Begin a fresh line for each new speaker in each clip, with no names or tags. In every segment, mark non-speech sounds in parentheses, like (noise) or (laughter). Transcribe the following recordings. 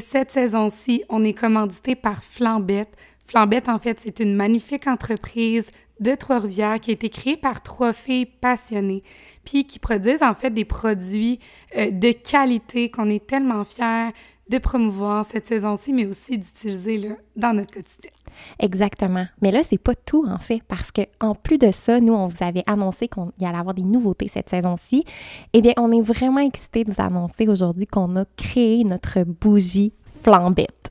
cette saison-ci, on est commandité par Flambette. Flambette, en fait, c'est une magnifique entreprise de Trois-Rivières qui a été créée par trois filles passionnées, puis qui produisent en fait des produits euh, de qualité qu'on est tellement fiers de promouvoir cette saison-ci, mais aussi d'utiliser dans notre quotidien.
Exactement. Mais là, c'est pas tout en fait, parce que en plus de ça, nous, on vous avait annoncé qu'il y allait avoir des nouveautés cette saison-ci. Eh bien, on est vraiment excités de vous annoncer aujourd'hui qu'on a créé notre bougie flambette.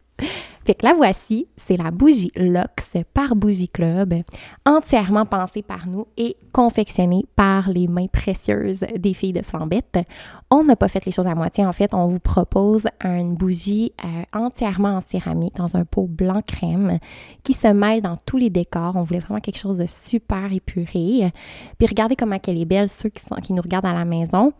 Fait que la voici, c'est la bougie Lux par Bougie Club, entièrement pensée par nous et confectionnée par les mains précieuses des filles de Flambette. On n'a pas fait les choses à moitié. En fait, on vous propose une bougie euh, entièrement en céramique dans un pot blanc crème qui se mêle dans tous les décors. On voulait vraiment quelque chose de super épuré. Puis regardez comment elle est belle, ceux qui, nous regardent à la maison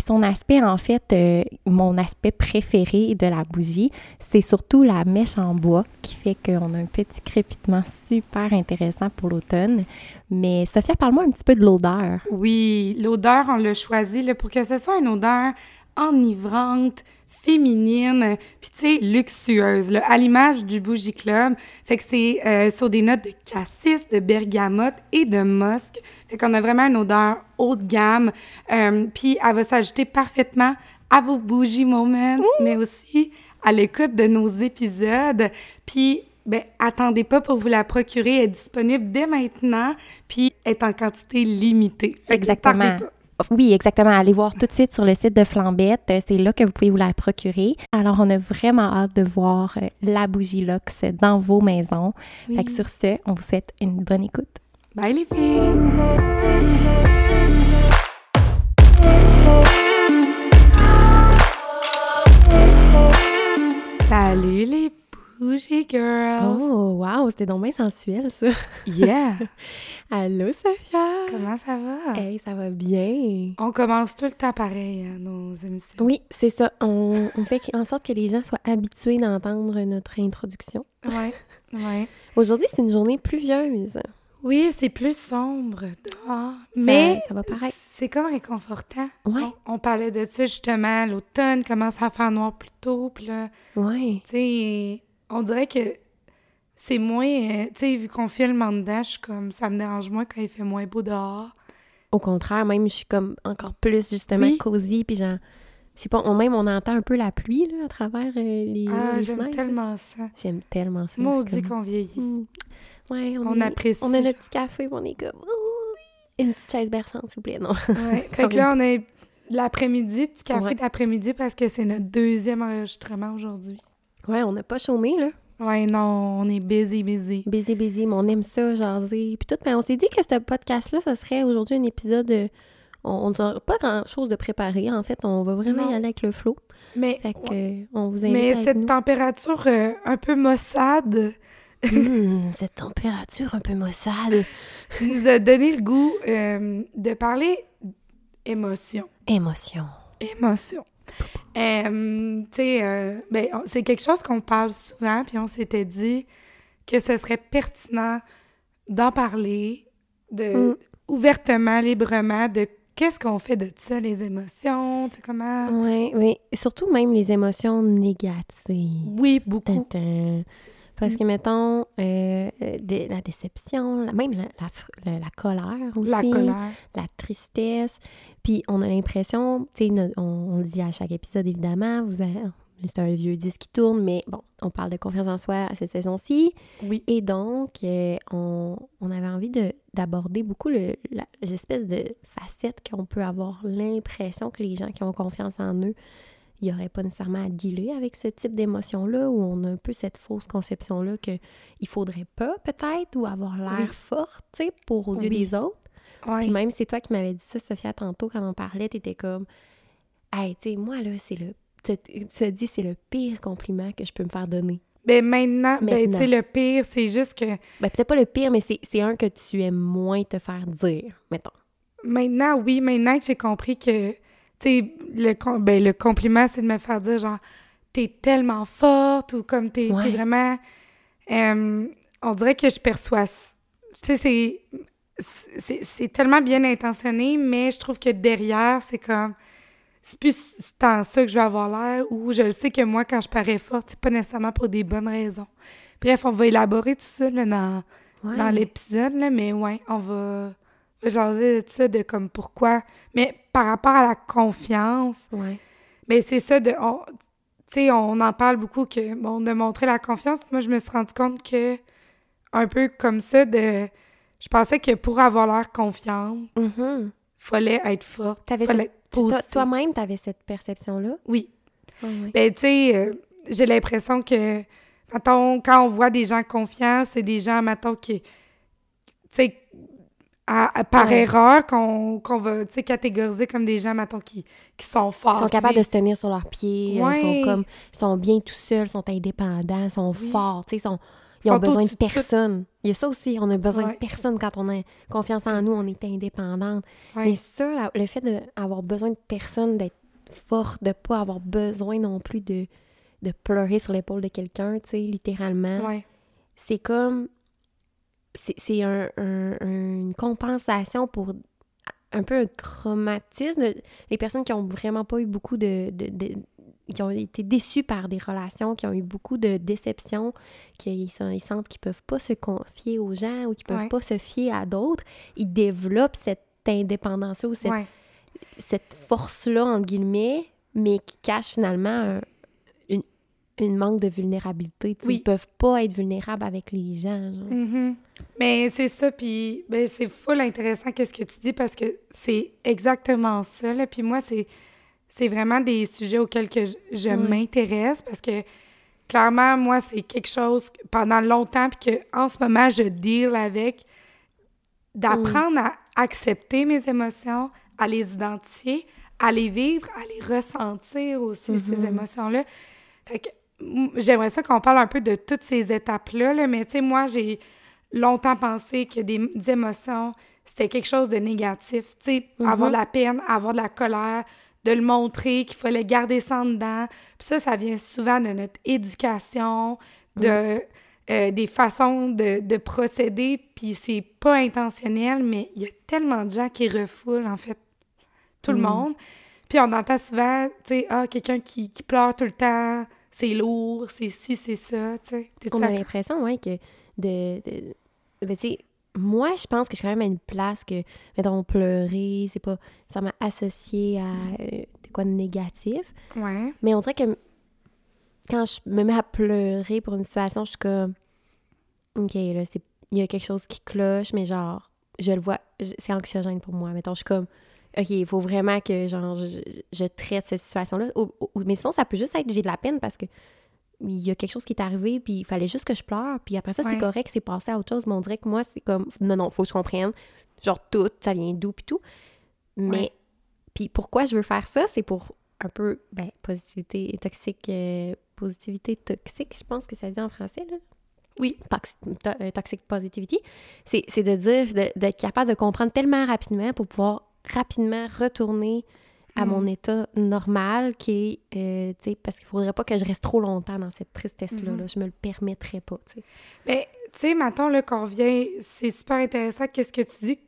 son aspect, en fait, euh, mon aspect préféré de la bougie, c'est surtout la mèche en bois qui fait qu'on a un petit crépitement super intéressant pour l'automne. Mais Sophia, parle-moi un petit peu de l'odeur.
Oui, l'odeur, on l'a choisi pour que ce soit une odeur enivrante, féminine, puis tu sais, luxueuse, là, à l'image du Bougie Club. Fait que c'est euh, sur des notes de cassis, de bergamote et de musc. Fait qu'on a vraiment une odeur haut de gamme. Euh, puis elle va s'ajouter parfaitement à vos bougies moments, mais aussi à l'écoute de nos épisodes. Puis ben, attendez pas pour vous la procurer. Elle est disponible dès maintenant, puis est en quantité limitée.
Exactement. Oui, exactement. Allez voir tout de suite sur le site de Flambette. C'est là que vous pouvez vous la procurer. Alors, on a vraiment hâte de voir euh, la bougie Lux dans vos maisons. Fait que sur ce, on vous souhaite une bonne écoute.
Bye les filles! Salut les Bougie Girls!
Oh, wow, c'était donc bien sensuel, ça!
Yeah! (laughs)
Allô, Sophia!
Comment ça va?
Hey, ça va bien!
On commence tout le temps pareil, à hein, nos émissions.
Oui, c'est ça. On, on, fait en sorte que les gens soient habitués d'entendre notre introduction.
Ouais, ouais.
Aujourd'hui, c'est une journée pluvieuse.
Oui, c'est plus sombre dehors, mais
ça va pareil.
C'est comme réconfortant.
Ouais.
On, parlait de ça justement, l'automne commence à faire noir plus tôt, puis là,
ouais.
tu sais, on dirait que c'est moins. Euh, tu sais, vu qu'on filme en dedans, je suis comme. Ça me dérange moins quand il fait moins beau dehors.
Au contraire, même, je suis comme encore plus, justement, cosy, puis genre. Je sais pas, on, même on entend un peu la pluie là, à travers euh, les.
Ah, j'aime tellement ça.
J'aime tellement ça.
Moi, on dit qu'on vieillit. Hmm.
Ouais, on,
on apprécie.
On a notre petit café, on est comme. une petite chaise berçante, s'il vous plaît, non?
Ouais. (laughs) fait que là, on est l'après-midi, petit café d'après-midi parce que c'est notre deuxième enregistrement aujourd'hui.
Ouais, on n'a pas chômé, là.
Ouais, non, on est busy, busy.
Busy, busy, mais on aime ça, jaser. Puis tout, mais on s'est dit que ce podcast-là, ça serait aujourd'hui un épisode. Euh, on n'a pas grand-chose de préparé, en fait. On va vraiment y aller avec le flow.
Mais.
Fait que, on vous invite
Mais cette température euh, un peu maussade.
Mmh, (laughs) cette température un peu maussade.
nous a donné le goût euh, de parler émotion.
Émotion.
Émotion. Euh, tu sais, euh, ben, c'est quelque chose qu'on parle souvent, puis on s'était dit que ce serait pertinent d'en parler, de mm. ouvertement, librement, de qu'est-ce qu'on fait de ça, les émotions, tu sais, comment...
Oui, oui. Surtout même les émotions négatives.
Oui, beaucoup.
Parce que, mettons, euh, la déception, même la, la, colère aussi.
La colère.
La tristesse. Puis on a l'impression, tu sais, on, le dit à chaque épisode, évidemment, vous c'est un vieux disque qui tourne, mais bon, on parle de confiance en soi à cette saison-ci.
Oui.
Et donc, euh, on, on, avait envie d'aborder beaucoup le, les espèces de facettes qu'on peut avoir l'impression que les gens qui ont confiance en eux il n'y aurait pas nécessairement à dealer avec ce type d'émotion-là, où on a un peu cette fausse conception-là qu'il ne faudrait pas peut-être, ou avoir l'air forte, tu sais, pour aux yeux des autres. Puis même c'est toi qui m'avais dit ça, Sophia, tantôt, quand on parlait, tu étais comme, hey, tu sais, moi, là, c'est le. Tu te dis, c'est le pire compliment que je peux me faire donner.
Ben maintenant, ben tu sais, le pire, c'est juste que...
Ben peut-être pas le pire, mais c'est un que tu aimes moins te faire dire, mettons.
Maintenant, oui, maintenant que j'ai compris que tu le, ben, le compliment, c'est de me faire dire genre, t'es tellement forte ou comme t'es es vraiment. on dirait que je perçois. Tu sais, c'est tellement bien intentionné, mais je trouve que derrière, c'est comme. C'est plus tant ça que je vais avoir l'air, ou je sais que moi, quand je parais forte, c'est pas nécessairement pour des bonnes raisons. Bref, on va élaborer tout ça là, dans,
Ouais.
dans l'épisode, mais ouais, on va jaser de ça, de comme pourquoi. Mais par rapport à la confiance,
Ouais.
mais c'est ça, de. on- Tu sais, on en parle beaucoup, que, bon, de montrer la confiance. Moi, je me suis rendu compte que, un peu comme ça, de. Je pensais que pour avoir l'air confiante,
Mhm.
fallait être forte.
T'avais
fallait
cette-. Toi-même, t'avais cette perception-là?
Oui.
Ouais.
Ben, tu sais, euh, j'ai l'impression que, mettons, quand on voit des gens confiants, c'est des gens, mettons, qui, tu sais, à- à- par
Ouais.
erreur, qu'on qu'on va, catégoriser comme des gens, mettons, qui, qui sont forts.
Ils sont capables de se tenir sur leurs pieds, ils
Ouais.
sont comme, sont bien tout seuls, sont indépendants, sont
Oui.
forts, tu sais, ils, sont- ils
Ils
ont
sont
besoin de
tout.
personne. Il y a ça aussi, on a besoin
Ouais.
de personne quand on a confiance en nous, on est indépendante. Mais ça, le fait d'avoir besoin de personne, d'être forte, de pas avoir besoin non plus de, de pleurer sur l'épaule de quelqu'un, tu sais, littéralement, c'est comme, c'est un- un- une compensation pour un peu un traumatisme. Les personnes qui ont vraiment pas eu beaucoup de, de- de- qui ont été déçues par des relations, qui ont eu beaucoup de déceptions, qu'ils ils sentent qu'ils peuvent pas se confier aux gens ou qu'ils peuvent
Ouais.
pas se fier à d'autres, ils développent cette indépendance-là ou cette,
Ouais.
cette force-là, entre guillemets, mais qui cache finalement un- une manque de vulnérabilité.
Oui.
Ils peuvent pas être vulnérables avec les gens. genre.
Mhm. Mais c'est ça, puis ben, c'est full intéressant qu'est-ce que tu dis parce que c'est exactement ça. Là. Puis moi, c'est, c'est vraiment des sujets auxquels que je, m'intéresse parce que clairement, moi, c'est quelque chose que pendant longtemps, puis que en ce moment, je deal avec d'apprendre à accepter mes émotions, à les identifier, à les vivre, à les ressentir aussi, ces
Mhm.
émotions-là. Fait que j'aimerais ça qu'on parle un peu de toutes ces étapes-là, là, mais tu sais, moi, j'ai longtemps pensé que des, des émotions, c'était quelque chose de négatif. Tu sais, avoir de la peine, avoir de la colère, de le montrer, qu'il fallait garder ça en dedans. Puis ça, ça vient souvent de notre éducation, de, euh, des façons de, de procéder, puis c'est pas intentionnel, mais il y a tellement de gens qui refoulent, en fait, tout le
Mm.
monde. Puis on entend souvent, tu sais, ah, quelqu'un qui, qui pleure tout le temps, c'est lourd, c'est ci, c'est ça, tu sais.
On a l'impression, ouais, que de. de ben, tu sais, moi, je pense que je suis quand même à une place que, mettons, pleurer, c'est pas ça m'a associé à euh, quoi de négatif.
Ouais.
Mais on dirait que quand je me mets à pleurer pour une situation, je suis comme. Ok, là, c'est il y a quelque chose qui cloche, mais genre, je le vois, c'est anxiogène pour moi. Mettons, je suis comme. OK, il faut vraiment que genre je, je traite cette situation-là. Mais sinon, ça peut juste être que j'ai de la peine parce que il y a quelque chose qui est arrivé, puis il fallait juste que je pleure, puis après ça,
Ouais.
c'est correct, c'est passé à autre chose. Mais on dirait que moi, c'est comme, non, non, faut que je comprenne, genre tout, ça vient d'où, puis tout. Mais,
Ouais.
puis pourquoi je veux faire ça, c'est pour un peu, ben, positivité toxique, euh, positivité toxique, je pense que ça se dit en français, là.
Oui.
Euh, toxic positivity. C'est de dire, d'être capable de comprendre tellement rapidement pour pouvoir rapidement retourner à mon
Mm.
état normal qui est, euh, tu sais, parce qu'il faudrait pas que je reste trop longtemps dans cette tristesse-là.
Mhm.
là. Je me le permettrais pas, tu sais.
Mais, tu sais, maintenant, là, qu'on vient, c'est super intéressant, qu'est-ce que tu dis?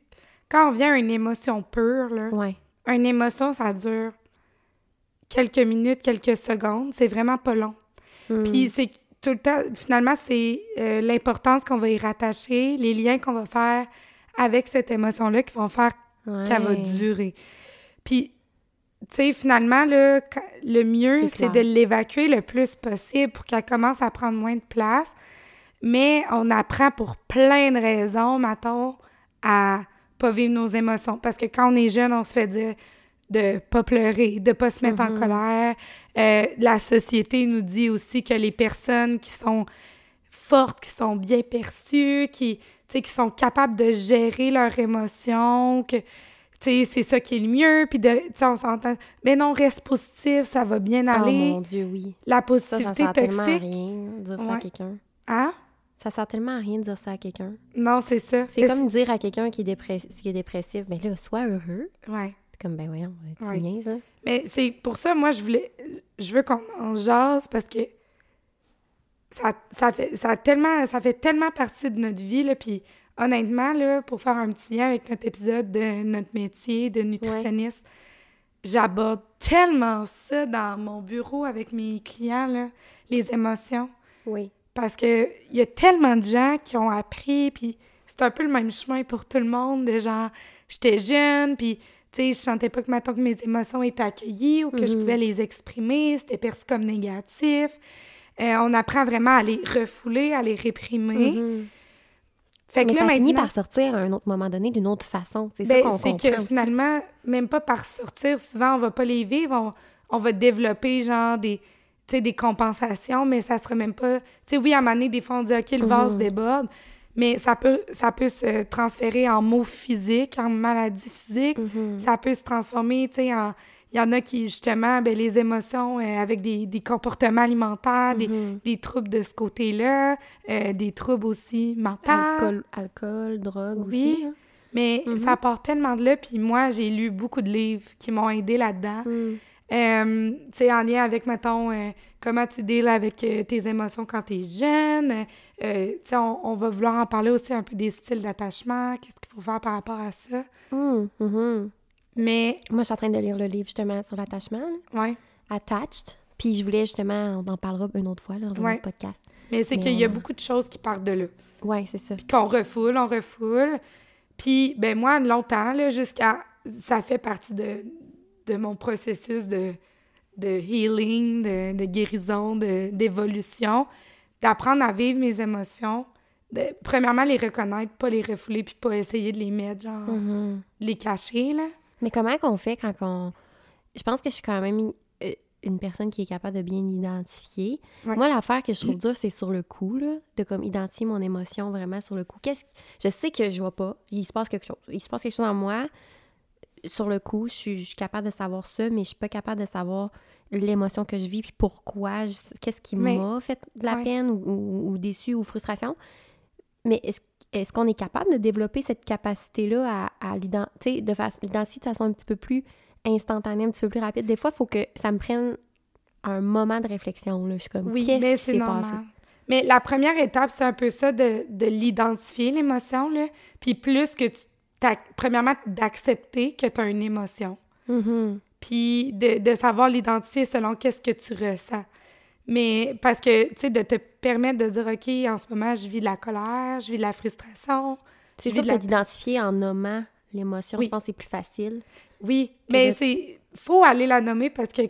Quand on vient à une émotion pure, là,
Ouais.
une émotion, ça dure quelques minutes, quelques secondes, c'est vraiment pas long.
Mm.
Puis c'est tout le temps, finalement, c'est euh, l'importance qu'on va y rattacher, les liens qu'on va faire avec cette émotion-là qui vont faire
Ouais.
qu'elle va durer. Puis, tu sais, finalement, là, le mieux,
C'est
de l'évacuer le plus possible pour qu'elle commence à prendre moins de place. Mais on apprend pour plein de raisons, mettons, à pas vivre nos émotions. Parce que quand on est jeune, on se fait dire de pas pleurer, de pas se mettre en
Mhm.
colère. Euh, la société nous dit aussi que les personnes qui sont fortes, qui sont bien perçues, qui, qui sont capables de gérer leurs émotions, que, c'est ça qui est le mieux, puis de, on s'entend, mais non, reste positif, ça va bien
Oh
aller.
mon Dieu, oui.
La
Ça, ça
positivité
sert tellement à
toxique,
rien de dire ça à quelqu'un.
hein?
Ça sert tellement à rien de dire ça à quelqu'un.
Non, c'est ça.
C'est
Mais
comme dire à quelqu'un qui, est dépress- qui est dépressif, ben là, sois heureux.
Ouais.
Comme, ben voyons, tu
Ouais.
viens, ça.
Mais c'est pour ça, moi, je voulais, je veux qu'on en jase parce que ça, ça fait, ça a tellement, ça fait tellement partie de notre vie, là, puis honnêtement, là, pour faire un petit lien avec notre épisode de notre métier de nutritionniste, j'aborde tellement ça dans mon bureau avec mes clients, là, les émotions.
Oui.
Parce que il y a tellement de gens qui ont appris, puis c'est un peu le même chemin pour tout le monde, de genre, j'étais jeune, puis tu sais, je sentais pas que, maintenant que mes émotions étaient accueillies ou que je
Mhm.
pouvais les exprimer, c'était perçu comme négatif. Euh, on apprend vraiment à les refouler, à les réprimer.
Mhm.
Fait
Mais
que
ça
là,
finit
maintenant,
par sortir à un autre moment donné d'une autre façon. C'est ça
ben,
qu'on
c'est
comprend
que
aussi.
finalement, même pas par sortir, souvent, on va pas les vivre, on, on va développer, genre, des, des compensations, mais ça sera même pas... Tu sais, oui, à un moment donné, des fois, on dit « OK, le vase
Mhm.
déborde », mais ça peut, ça peut se transférer en maux physiques, en maladies physiques.
Mhm.
Ça peut se transformer, tu sais, en... Il y en a qui, justement, ben, les émotions euh, avec des, des comportements alimentaires, des,
Mhm.
des troubles de ce côté-là, euh, des troubles aussi mentaux.
Alcool, alcool, drogue
Oui.
aussi. hein.
Mais
Mhm.
ça part tellement de là, puis moi, j'ai lu beaucoup de livres qui m'ont aidé là-dedans.
Mhm.
Euh, tu sais, en lien avec, mettons, comment tu deals avec tes émotions quand t'es jeune. Euh, tu sais, on, on va vouloir en parler aussi un peu des styles d'attachement, qu'est-ce qu'il faut faire par rapport à ça.
Mhm.
Mais,
Moi, je suis en train de lire le livre justement sur l'attachement,
ouais,
Attached. Puis je voulais justement, on en parlera une autre fois là, dans
Ouais.
podcast.
mais c'est qu'il y a
on-
beaucoup de choses qui partent de là.
Ouais, c'est ça.
Puis qu'on refoule, on refoule. Puis, ben moi, longtemps, là, jusqu'à... Ça fait partie de, de mon processus de, de healing, de, de guérison, de- d'évolution, d'apprendre à vivre mes émotions. De, premièrement, les reconnaître, pas les refouler, puis pas essayer de les mettre, genre,
Mhm.
de les cacher, là.
Mais comment qu'on fait quand on... Je pense que je suis quand même une, euh, une personne qui est capable de bien identifier.
Ouais.
Moi, l'affaire que je trouve dure, c'est sur le coup, là, de comme identifier mon émotion vraiment sur le coup. Qu'est-ce qui- Je sais que je vois pas, il se passe quelque chose. Il se passe quelque chose en moi. Sur le coup, je suis, je suis capable de savoir ça, mais je suis pas capable de savoir l'émotion que je vis, puis pourquoi, je- qu'est-ce qui m'a fait de la
ouais.
peine ou, ou, ou déçu ou frustration. Mais est-ce est-ce qu'on est capable de développer cette capacité-là à, à l'ident- tu sais, de fa- l'identifier de façon un petit peu plus instantanée, un petit peu plus rapide? Des fois, il faut que ça me prenne un moment de réflexion. Là. Je suis comme,
Oui,
qu'est-ce
mais
qui
c'est
s'est passé?
Mais la première étape, c'est un peu ça de, de l'identifier, l'émotion. Puis plus que tu... Premièrement, d'accepter que tu as une émotion.
Mhm.
puis de, de savoir l'identifier selon qu'est-ce que tu ressens. Mais parce que, tu sais, de te permettre de dire, OK, en ce moment, je vis de la colère, je vis de la frustration.
C'est sûr
de la...
d'identifier en nommant l'émotion,
Oui.
je pense que c'est plus facile.
Oui, mais
de-
c'est... faut aller la nommer parce que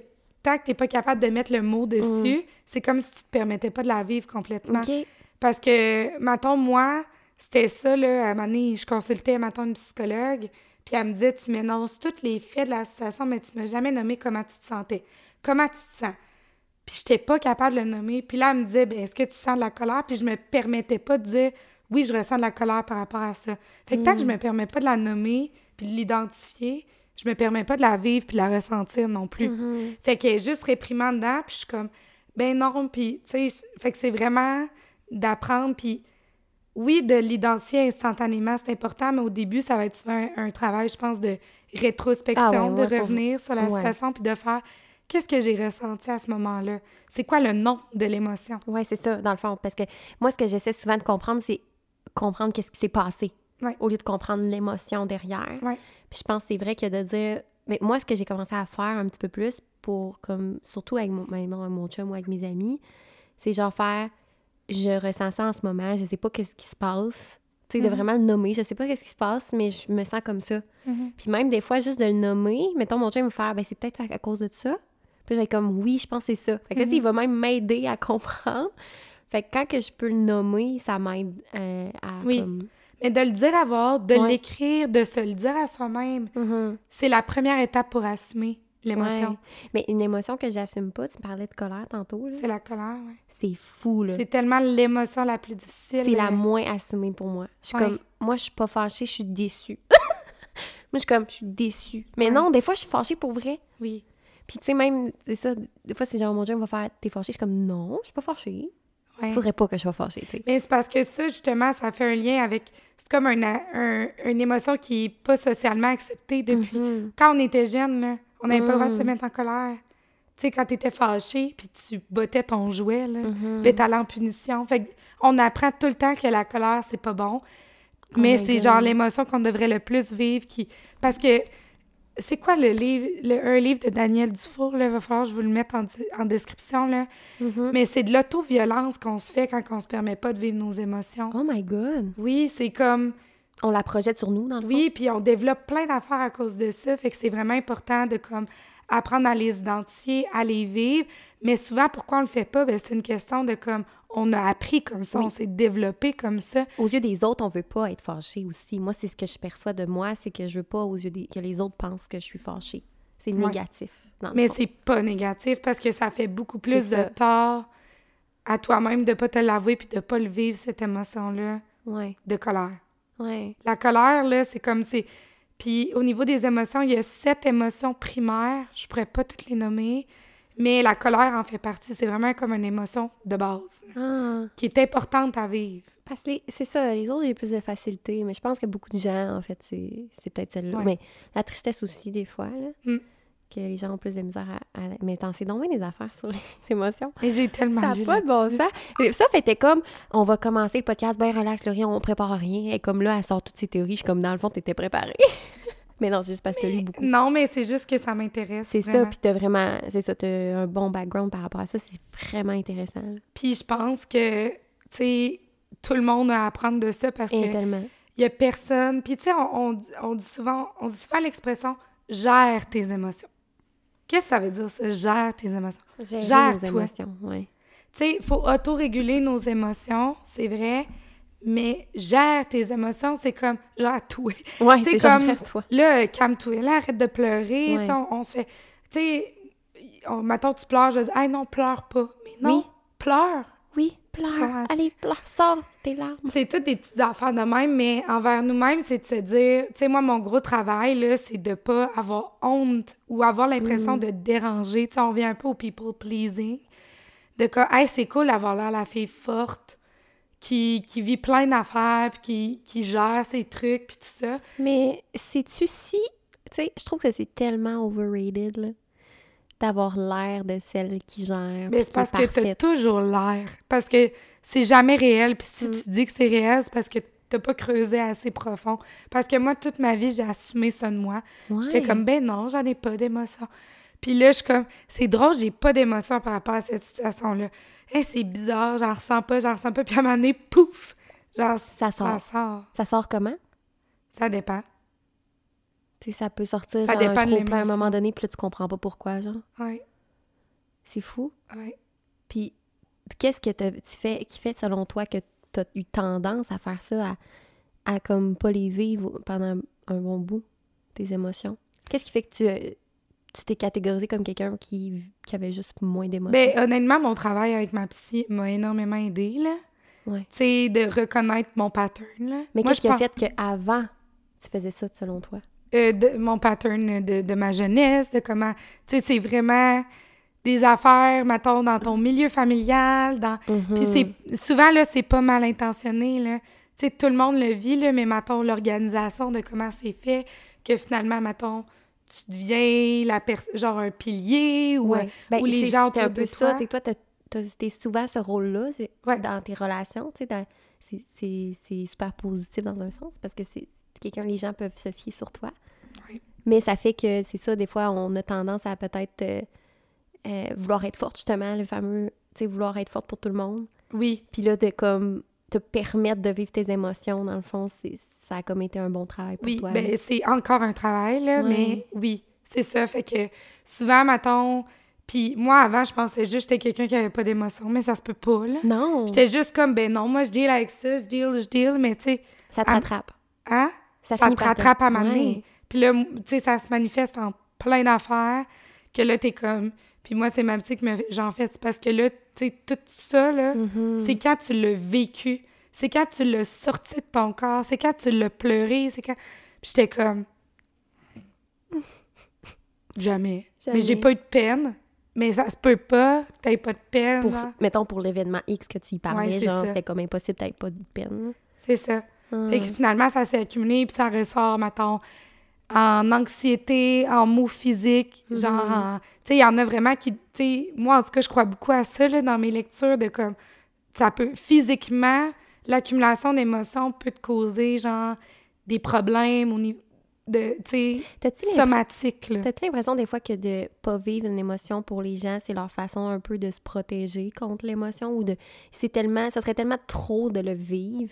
tant que t'es pas capable de mettre le mot dessus, c'est comme si tu te permettais pas de la vivre complètement.
Mm.
Parce que, mettons, moi, c'était ça, là, à un moment donné, je consultais, mettons, une psychologue, puis elle me disait, tu m'énonces tous les faits de la situation, mais tu m'as jamais nommé comment tu te sentais. Comment tu te sens? Puis j'étais pas capable de le nommer. Puis là, elle me disait, ben est-ce que tu sens de la colère? Puis je me permettais pas de dire, oui, je ressens de la colère par rapport à ça. Fait que tant que je me permets pas de la nommer, puis de l'identifier, je me permets pas de la vivre puis de la ressentir non plus.
Mhm.
Fait qu'elle est juste réprimant dedans, puis je suis comme, ben non, puis, tu sais, fait que c'est vraiment d'apprendre, puis oui, de l'identifier instantanément, c'est important, mais au début, ça va être souvent un, un travail, je pense, de rétrospection,
Ah ouais, ouais,
de
faut-
revenir sur la
ouais.
situation, puis de faire, qu'est-ce que j'ai ressenti à ce moment-là? C'est quoi le nom de l'émotion?
Oui, c'est ça, dans le fond. Parce que moi, ce que j'essaie souvent de comprendre, c'est comprendre qu'est-ce qui s'est passé.
Ouais.
Au lieu de comprendre l'émotion derrière.
Ouais.
Puis je pense que c'est vrai que de dire. Mais moi, ce que j'ai commencé à faire un petit peu plus pour, comme, surtout avec mon, ben, mon, chum ou avec mes amis, c'est genre faire. Je ressens ça en ce moment, je sais pas qu'est-ce qui se passe. Tu sais, de
Mhm.
vraiment le nommer. Je sais pas qu'est-ce qui se passe, mais je me sens comme ça. Puis même des fois, juste de le nommer, mettons, mon chum me faire, ben c'est peut-être à cause de ça. Puis j'ai comme, oui, je pense que c'est ça. Fait que là, il va même m'aider à (laughs) comprendre. Fait que quand que je peux le nommer, ça m'aide euh, à
Oui.
comme...
Mais de le dire à voix haute, de
Ouais.
l'écrire, de se le dire à soi-même,
Mhm.
c'est la première étape pour assumer l'émotion.
Ouais. Mais une émotion que j'assume pas, tu parlais de colère tantôt.
C'est la colère, ouais.
c'est fou, là.
C'est tellement l'émotion la plus difficile.
C'est la moins assumée pour moi. Je suis
Ouais.
comme, moi, je suis pas fâchée, je suis déçue. (laughs) moi, je suis comme, je suis déçue. Mais non, des fois, je suis fâchée pour vrai.
Oui.
Puis, tu sais, même, c'est ça, des fois, c'est genre, mon Dieu, va faire, t'es fâchée. Je suis comme, non, je suis pas fâchée.
Ouais.
Faudrait pas que je sois fâchée, tu sais.
Mais c'est parce que ça, justement, ça fait un lien avec. C'est comme un, un- une émotion qui est pas socialement acceptée depuis.
Mhm.
Quand on était jeune, là, on n'avait pas le droit de se
Mm.
mettre en colère. Tu sais, quand t'étais fâché, puis tu bottais ton jouet, là,
Mhm.
puis t'allais en punition. Fait on apprend tout le temps que la colère, c'est pas bon. Mais
my
c'est genre l'émotion qu'on devrait le plus vivre qui. Parce que. C'est quoi le livre, le, un livre de Daniel Dufour, là? Va falloir que je vous le mette en, en description, là.
Mhm.
Mais c'est de l'auto-violence qu'on se fait quand on se permet pas de vivre nos émotions.
Oh my God.
Oui, c'est comme.
On la projette sur nous, dans le
Oui, puis on développe plein d'affaires à cause de ça. Fait que c'est vraiment important de comme apprendre à les identifier, à les vivre. Mais souvent, pourquoi on le fait pas? Ben, c'est une question de comme on a appris comme ça,
Oui.
on s'est développé comme ça.
Aux yeux des autres, on veut pas être fâché aussi. Moi, c'est ce que je perçois de moi, c'est que je veux pas aux yeux des... que les autres pensent que je suis fâchée. C'est
Ouais.
négatif. le
Mais c'est pas négatif parce que ça fait beaucoup plus de tort à toi-même de pas te l'avouer puis de pas le vivre, cette émotion-là
Ouais,
de colère.
ouais.
La colère, là, c'est comme c'est. Puis au niveau des émotions, il y a sept émotions primaires. Je pourrais pas toutes les nommer, mais la colère en fait partie. C'est vraiment comme une émotion de base
Ah,
qui est importante à vivre.
parce que c'est ça, les autres, j'ai plus de facilité, mais je pense que beaucoup de gens, en fait, c'est c'est peut-être celle-là.
Ouais.
Mais la tristesse aussi, des fois, là,
Mm.
que les gens ont plus de misère à... à... Mais t'en sais donc des affaires sur (laughs) les émotions.
Et j'ai tellement
Ça n'a pas de bon sens. Ça fait était comme, on va commencer le podcast, ben relax, Laurie, on prépare rien. Et comme là, elle sort toutes ses théories, je suis comme, dans le fond, t'étais préparée. (laughs) mais non, c'est juste parce que t'as lu beaucoup.
Non, mais c'est juste que ça m'intéresse.
C'est ça, puis t'as vraiment, c'est ça, t'as un bon background par rapport à ça, c'est vraiment intéressant.
Puis je pense que, tu sais, tout le monde a à apprendre de ça parce
Et
que
tellement.
il y a personne. Puis tu sais, on, on- on dit souvent, on dit souvent l'expression gère tes émotions. Qu'est-ce que ça veut dire ça, gère tes émotions?
Gérer nos
Gère-toi.
émotions, ouais.
Tu sais, il faut auto-réguler nos émotions, c'est vrai, mais gère tes émotions, c'est comme gère tout.
Ouais, c'est
comme-
gère-toi.
Là, calme-toi, là, arrête de pleurer.
Ouais.
On, on se fait. Tu sais, on- mettons, tu pleures, je dis, hey, non, pleure pas. Mais non,
Oui.
pleure.
Oui, pleure. Allez, pleure, sors tes larmes.
C'est toutes des petites affaires de même, mais envers nous-mêmes, c'est de se dire, tu sais, moi, mon gros travail, là, c'est de pas avoir honte ou avoir l'impression de déranger. Tu sais, on revient un peu au people pleasing. De que, hey, c'est cool d'avoir l'air la fille forte qui, qui vit plein d'affaires, puis qui, qui gère ses trucs, puis tout ça.
Mais sais-tu si. Tu sais, je trouve que c'est tellement overrated, là, d'avoir l'air de celle qui gère.
Mais c'est parce que t'as toujours l'air. Parce que c'est jamais réel. Puis si
Mm.
tu dis que c'est réel, c'est parce que t'as pas creusé assez profond. Parce que moi, toute ma vie, j'ai assumé ça de moi. J'étais comme, ben non, j'en ai pas d'émotion. Puis là, je suis comme, c'est drôle, j'ai pas d'émotion par rapport à cette situation-là. Hey, c'est bizarre, j'en ressens pas, j'en ressens pas. Puis à un moment donné, pouf! Genre,
Ça sort.
Ça sort.
Ça sort comment?
Ça dépend.
Tu sais, ça peut sortir
Ça
genre,
dépend
un
de
plein à un moment donné, puis là, tu comprends pas pourquoi, genre.
Ouais,
C'est fou.
ouais.
Puis, qu'est-ce que tu fais, qui fait, selon toi, que tu as eu tendance à faire ça, à, à comme pas les vivre pendant un bon bout, tes émotions? Qu'est-ce qui fait que tu euh, tu t'es catégorisé comme quelqu'un qui, qui avait juste moins d'émotions?
Ben, honnêtement, mon travail avec ma psy m'a énormément aidé, là.
Ouais.
Tu sais, de reconnaître mon pattern, là.
Mais qu'est-ce qui a fait qu'avant, tu faisais ça, selon toi?
euh, de mon pattern de, de ma jeunesse, de comment, tu sais, c'est vraiment des affaires, mettons, dans ton milieu familial, dans... Puis c'est, souvent, là, c'est pas mal intentionné, là. Tu sais, tout le monde le vit, là, mais, mettons, l'organisation de comment c'est fait, que finalement, mettons, tu deviens la genre un pilier ou,
Ouais. Ben,
ou les gens
un peu
de
ça,
toi.
c'est toi, t'es souvent ce rôle-là
Ouais.
dans tes relations, tu sais, dans- c'est- super positif dans un sens, parce que c'est quelqu'un, les gens peuvent se fier sur toi.
Ouais.
Mais ça fait que, c'est ça, des fois, on a tendance à peut-être euh, euh, vouloir être forte, justement, le fameux, tu sais, vouloir être forte pour tout le monde.
Oui,
Puis là, de comme te permettre de vivre tes émotions, dans le fond, c'est ça a comme été un bon travail pour
oui,
toi.
ben
là.
c'est encore un travail, là,
Ouais.
mais oui, c'est ça. Fait que souvent, mettons... Puis moi, avant, je pensais juste que j'étais quelqu'un qui avait pas d'émotion, mais ça se peut pas, là.
non,
J'étais juste comme, ben non, moi, je deal avec ça, je deal, je deal, mais tu sais,
ça te
à-
rattrape.
hein?
Ça,
te rattrape à
Ouais.
m'amener. Puis là, tu sais, ça se manifeste en plein d'affaires que là, t'es comme... Puis moi, c'est ma petite fait- j'en fais, c'est parce que là, tu sais, tout ça, là,
Mhm.
c'est quand tu l'as vécu, c'est quand tu l'as sorti de ton corps, c'est quand tu l'as pleuré, c'est quand... Puis j'étais comme... Jamais. (laughs)
Jamais.
Mais j'ai pas eu de peine. Mais ça se peut pas que t'aies pas de peine.
pour, mettons, pour l'événement X que tu y parlais,
Ouais,
genre, c'était comme impossible, t'avais pas de peine.
C'est ça.
Ah.
Fait que finalement, ça s'est accumulé, puis ça ressort, mettons, en anxiété, en maux physiques,
Mhm.
genre, en- tu sais, il y en a vraiment qui, tu sais, moi, en tout cas, je crois beaucoup à ça, là, dans mes lectures, de comme, ça peut, physiquement, l'accumulation d'émotions peut te causer, genre, des problèmes au niveau de, tu sais, somatiques, là.
T'as-tu l'impression des fois que de pas vivre une émotion pour les gens, c'est leur façon un peu de se protéger contre l'émotion ou de c'est tellement ça serait tellement trop de le vivre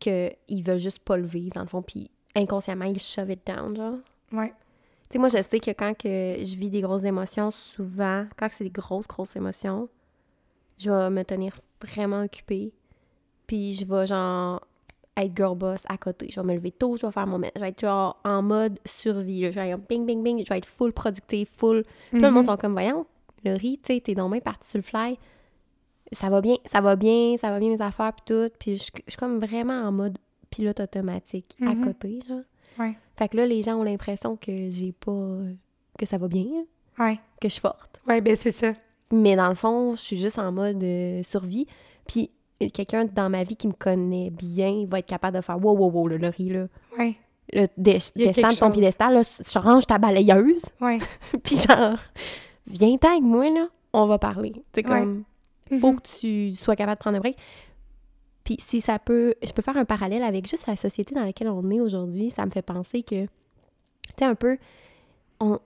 que ils veulent juste pas le vivre dans le fond puis inconsciemment ils shove it down genre.
Ouais.
Tu sais moi je sais que quand que je vis des grosses émotions, souvent quand c'est des grosses grosses émotions, je vais me tenir vraiment occupée. Puis je vais genre être girl boss à côté. Je vais me lever tôt, je vais faire mon... Je vais être genre en mode survie. là. Je vais être bing, bing, bing. Je vais être full productive, full... Puis là, le monde sont comme, voyons, le riz, tu sais, t'es dans main parti sur le fly. Ça va bien, ça va bien, ça va bien mes affaires puis tout. Puis je je suis comme vraiment en mode pilote automatique à
Mhm.
côté, genre.
Ouais.
Fait que là, les gens ont l'impression que j'ai pas... que ça va bien,
Ouais.
que je suis forte.
Ouais, ben c'est ça.
Mais dans le fond, je suis juste en mode euh, survie. Puis euh, quelqu'un dans ma vie qui me connaît bien va être capable de faire wow, wow, wow, le riz, là.
Ouais.
Le descends de ton piédestal, là, je range ta balayeuse.
Ouais. (laughs)
puis genre, viens avec moi, là, on va parler. C'est
Ouais.
comme, faut
Mhm.
que tu sois capable de prendre un break. Puis si ça peut, je peux faire un parallèle avec juste la société dans laquelle on est aujourd'hui, ça me fait penser que, tu sais, un peu, on,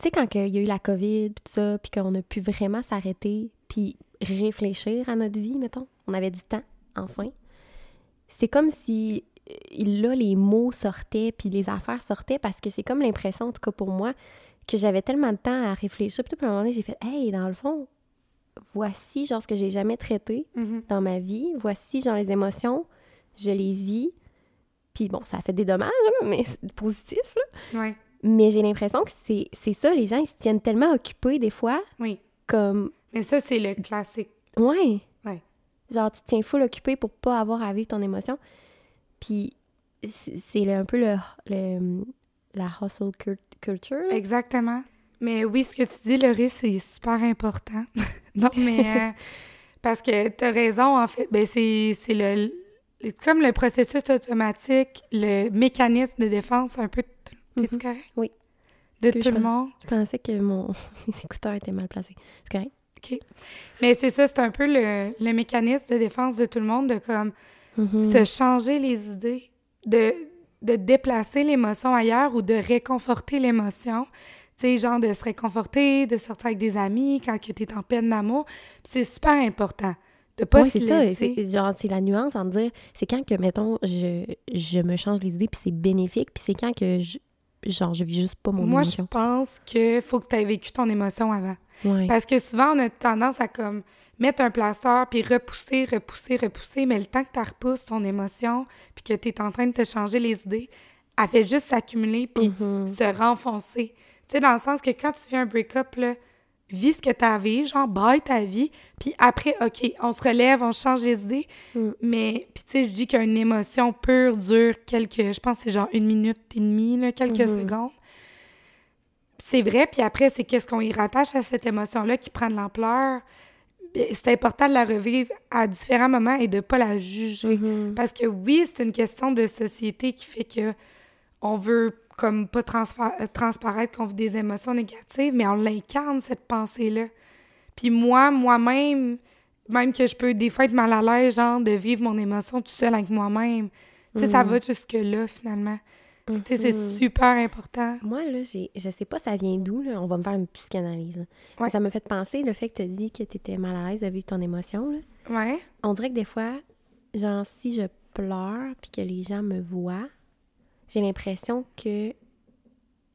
tu sais, quand il y a eu la COVID, tout ça, puis qu'on a pu vraiment s'arrêter, puis réfléchir à notre vie, mettons, on avait du temps, enfin. C'est comme si euh, là, les mots sortaient, puis les affaires sortaient, parce que c'est comme l'impression, en tout cas pour moi, que j'avais tellement de temps à réfléchir. Puis à un moment donné, j'ai fait, hey, dans le fond, voici genre ce que j'ai jamais traité
Mhm.
dans ma vie. Voici, genre, les émotions, je les vis. Puis bon, ça a fait des dommages, là, mais c'est positif, là.
Ouais.
Mais j'ai l'impression que c'est ça, les gens, ils se tiennent tellement occupés des fois,
Oui.
comme,
Mais ça, c'est le classique.
ouais.
Ouais.
Genre, tu te tiens full occupé pour pas avoir à vivre ton émotion. Puis c'est un peu le, le- la hustle cul- culture, là.
Exactement. Mais oui, ce que tu dis, Laurie, c'est super important. (laughs) non, (laughs) mais euh, parce que tu as raison, en fait. Ben, c'est le, comme le processus automatique, le mécanisme de défense un peu. de tout- T'es-tu
Mhm.
correct?
Oui.
De tout le monde?
Je pensais que mon, (laughs) mes écouteurs étaient mal placés. C'est correct?
Mais c'est ça, c'est un peu le, le mécanisme de défense de tout le monde, de comme
Mhm.
se changer les idées, de, de déplacer l'émotion ailleurs ou de réconforter l'émotion. Tu sais, genre de se réconforter, de sortir avec des amis quand tu es en peine d'amour. C'est super important de pas se
c'est ça.
laisser.
C'est, genre, c'est la nuance en dire, c'est quand que, mettons, je, je me change les idées, puis c'est bénéfique, puis c'est quand que, je, genre, je vis juste pas mon
Moi, je
émotion.
pense que faut que tu aies vécu ton émotion avant.
Ouais.
Parce que souvent, on a tendance à comme mettre un plaster, puis repousser, repousser, repousser, mais le temps que tu repousses ton émotion, puis que tu es en train de te changer les idées, elle fait juste s'accumuler, puis
Mhm.
se renfoncer. Tu sais, dans le sens que quand tu fais un break-up, là, vis ce que tu as genre, baille ta vie, puis après, OK, on se relève, on change les idées,
Mm.
mais, puis tu sais, je dis qu'une émotion pure dure quelques, je pense que c'est genre une minute et demie, là, quelques
Mhm.
secondes. C'est vrai, puis après, c'est qu'est-ce qu'on y rattache à cette émotion-là qui prend de l'ampleur? C'est important de la revivre à différents moments et de pas la juger.
Mhm.
Parce que oui, c'est une question de société qui fait que on veut comme pas euh, transparaître qu'on vit des émotions négatives, mais on l'incarne, cette pensée-là. Puis moi, moi-même, même que je peux des fois être mal à l'aise, genre, de vivre mon émotion tout seul avec moi-même. Tu sais, ça
Mhm.
va jusque-là, finalement. Puis, Tu sais, c'est
Mhm.
super important.
Moi, là, j'ai, je sais pas ça vient d'où, là. On va me faire une psychanalyse,
Ouais.
Ça me fait penser, le fait que tu as dit que tu étais mal à l'aise de vivre ton émotion, là.
Ouais.
On dirait que des fois, genre, si je pleure puis que les gens me voient, j'ai l'impression que